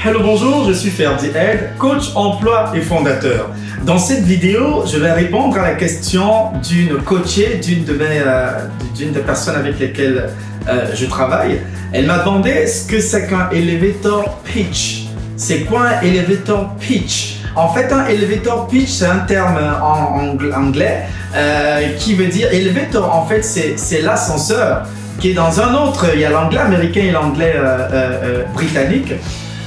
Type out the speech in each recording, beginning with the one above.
Hello, bonjour, je suis Ferdi Ed, coach emploi et fondateur. Dans cette vidéo, je vais répondre à la question d'une coachée, d'une de mes, euh, d'une des personnes avec lesquelles euh, je travaille. Elle m'a demandé ce que c'est qu'un elevator pitch. C'est quoi un elevator pitch? En fait, un elevator pitch, c'est un terme en anglais euh, qui veut dire elevator. En fait, c'est l'ascenseur qui est dans un autre. Il y a l'anglais américain et l'anglais britannique.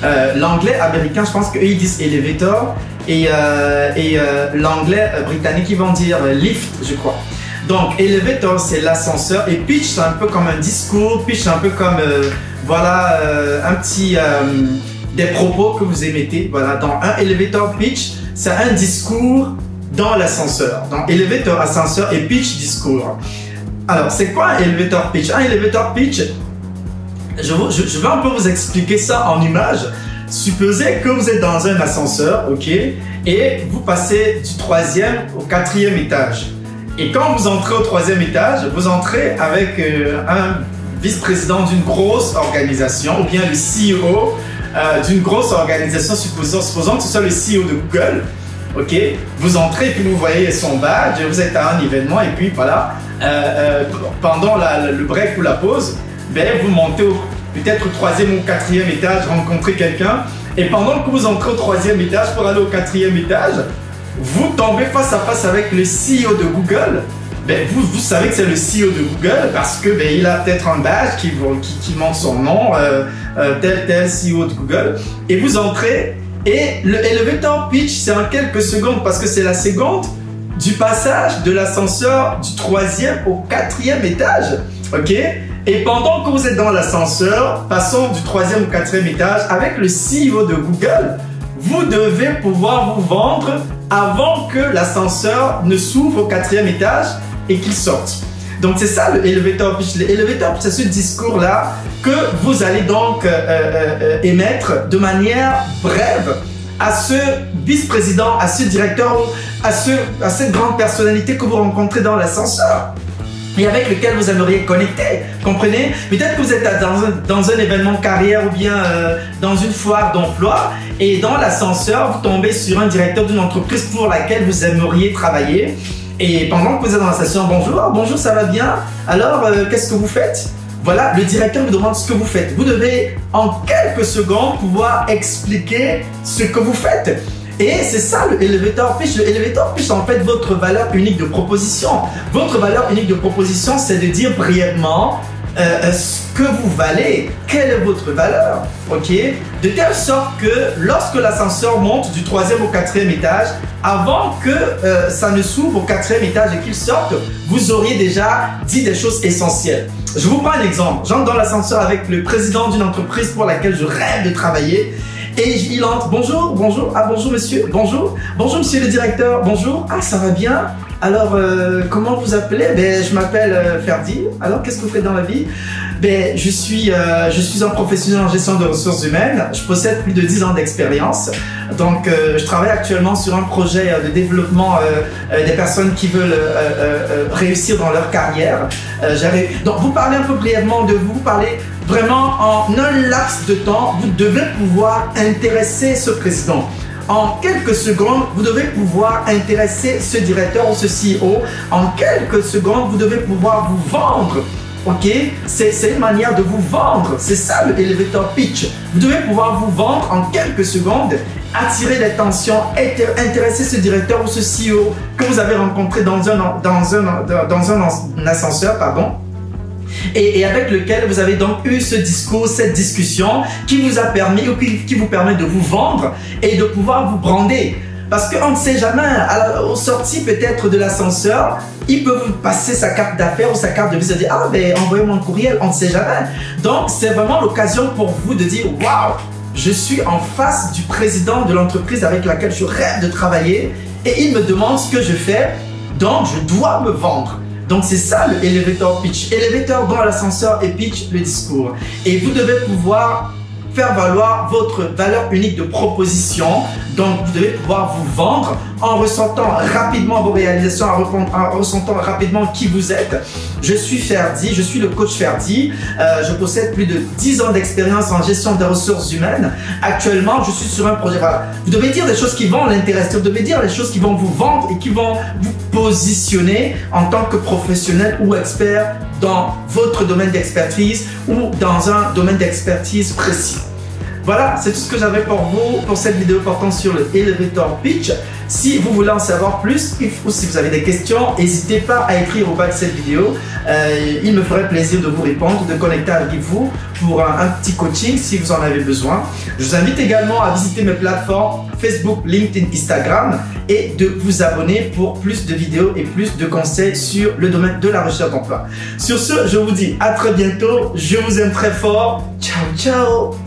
Euh, l'anglais américain, je pense qu'eux ils disent elevator et, euh, et euh, l'anglais britannique ils vont dire lift, je crois. Donc elevator c'est l'ascenseur et pitch c'est un peu comme un discours, pitch c'est un peu comme voilà un petit des propos que vous émettez. Voilà dans un elevator pitch c'est un discours dans l'ascenseur. Donc elevator ascenseur et pitch discours. Alors c'est quoi un elevator pitch? Un elevator pitch je, vais un peu vous expliquer ça en image. Supposez que vous êtes dans un ascenseur, ok, et vous passez du troisième au quatrième étage. Et quand vous entrez au troisième étage, vous entrez avec euh, un vice-président d'une grosse organisation, ou bien le CEO euh, d'une grosse organisation, supposons que ce soit le CEO de Google. Ok, vous entrez et puis vous voyez son badge, vous êtes à un événement et puis voilà, euh, pendant le break ou la pause, ben, vous montez peut-être au troisième ou quatrième étage, rencontrer quelqu'un, et pendant que vous entrez au troisième étage pour aller au quatrième étage, vous tombez face à face avec le CEO de Google. Ben, vous, vous savez que c'est le CEO de Google parce que ben, il a peut-être un badge qui, qui, qui montre son nom, euh, euh, tel tel CEO de Google, et vous entrez. Et le elevator pitch, c'est en quelques secondes parce que c'est la seconde du passage de l'ascenseur du troisième au quatrième étage. Ok et pendant que vous êtes dans l'ascenseur, passant du troisième au quatrième étage, avec le CEO de Google, vous devez pouvoir vous vendre avant que l'ascenseur ne s'ouvre au quatrième étage et qu'il sorte. Donc c'est ça le elevator pitch. L'elevator pitch, c'est ce discours-là que vous allez donc euh, euh, euh, émettre de manière brève à ce vice-président, à ce directeur, à, ce, à cette grande personnalité que vous rencontrez dans l'ascenseur et avec lequel vous aimeriez connecter. Comprenez? Peut-être que vous êtes dans un, dans un événement carrière ou bien euh, dans une foire d'emploi et dans l'ascenseur, vous tombez sur un directeur d'une entreprise pour laquelle vous aimeriez travailler. Et pendant que vous êtes dans la station, bonjour, bonjour, ça va bien? Alors, euh, qu'est-ce que vous faites? Voilà, le directeur vous demande ce que vous faites. Vous devez en quelques secondes pouvoir expliquer ce que vous faites. Et c'est ça le elevator pitch. Le elevator pitch, en fait, votre valeur unique de proposition. Votre valeur unique de proposition, c'est de dire brièvement euh, euh, ce que vous valez, quelle est votre valeur, ok? De telle sorte que lorsque l'ascenseur monte du troisième au quatrième étage, avant que euh, ça ne s'ouvre au quatrième étage et qu'il sorte, vous auriez déjà dit des choses essentielles. Je vous prends un exemple. J'entre dans l'ascenseur avec le président d'une entreprise pour laquelle je rêve de travailler et il entre. Bonjour, bonjour. Ah, bonjour monsieur. Bonjour. Bonjour monsieur le directeur. Bonjour. Ah, ça va bien. Alors, euh, comment vous appelez? Ben, je m'appelle euh. Alors, qu'est-ce que vous faites dans la vie? Ben, je suis, euh, je suis un professionnel en gestion de ressources humaines. Je possède plus de 10 ans d'expérience. Donc, je travaille actuellement sur un projet de développement des personnes qui veulent réussir dans leur carrière. Donc, vous parlez un peu brièvement de vous. Vous parlez vraiment en un laps de temps, vous devez pouvoir intéresser ce président. En quelques secondes, vous devez pouvoir intéresser ce directeur ou ce CEO. En quelques secondes, vous devez pouvoir vous vendre. Ok? C'est une manière de vous vendre. C'est ça le elevator pitch. Vous devez pouvoir vous vendre en quelques secondes, attirer l'attention, intéresser ce directeur ou ce CEO que vous avez rencontré dans un, dans un, dans un ascenseur. Pardon et, avec lequel vous avez donc eu ce discours, cette discussion qui vous a permis ou qui, vous permet de vous vendre et de pouvoir vous brander. Parce qu'on ne sait jamais, à au sortie peut-être de l'ascenseur, il peut vous passer sa carte d'affaires ou sa carte de visite et dire Ah, ben envoyez-moi un courriel, on ne sait jamais. Donc, c'est vraiment l'occasion pour vous de dire Waouh, je suis en face du président de l'entreprise avec laquelle je rêve de travailler et il me demande ce que je fais, donc je dois me vendre. Donc c'est ça le elevator pitch. Elevator dans l'ascenseur et pitch le discours. Et vous devez pouvoir faire valoir votre valeur unique de proposition. Donc vous devez pouvoir vous vendre en ressentant rapidement vos réalisations, en, ressentant rapidement qui vous êtes. Je suis Ferdi, je suis le coach Ferdi. Euh, je possède plus de 10 ans d'expérience en gestion des ressources humaines. Actuellement, je suis sur un projet. Voilà. Vous devez dire des choses qui vont l'intéresser. Vous devez dire les choses qui vont vous vendre et qui vont vous positionner en tant que professionnel ou expert dans votre domaine d'expertise ou dans un domaine d'expertise précis. Voilà, c'est tout ce que j'avais pour vous pour cette vidéo portant sur le elevator pitch. Si vous voulez en savoir plus ou si vous avez des questions, n'hésitez pas à écrire au bas de cette vidéo. Euh, il me ferait plaisir de vous répondre, de connecter avec vous pour un, petit coaching si vous en avez besoin. Je vous invite également à visiter mes plateformes Facebook, LinkedIn, Instagram et de vous abonner pour plus de vidéos et plus de conseils sur le domaine de la recherche d'emploi. Sur ce, je vous dis à très bientôt. Je vous aime très fort. Ciao, ciao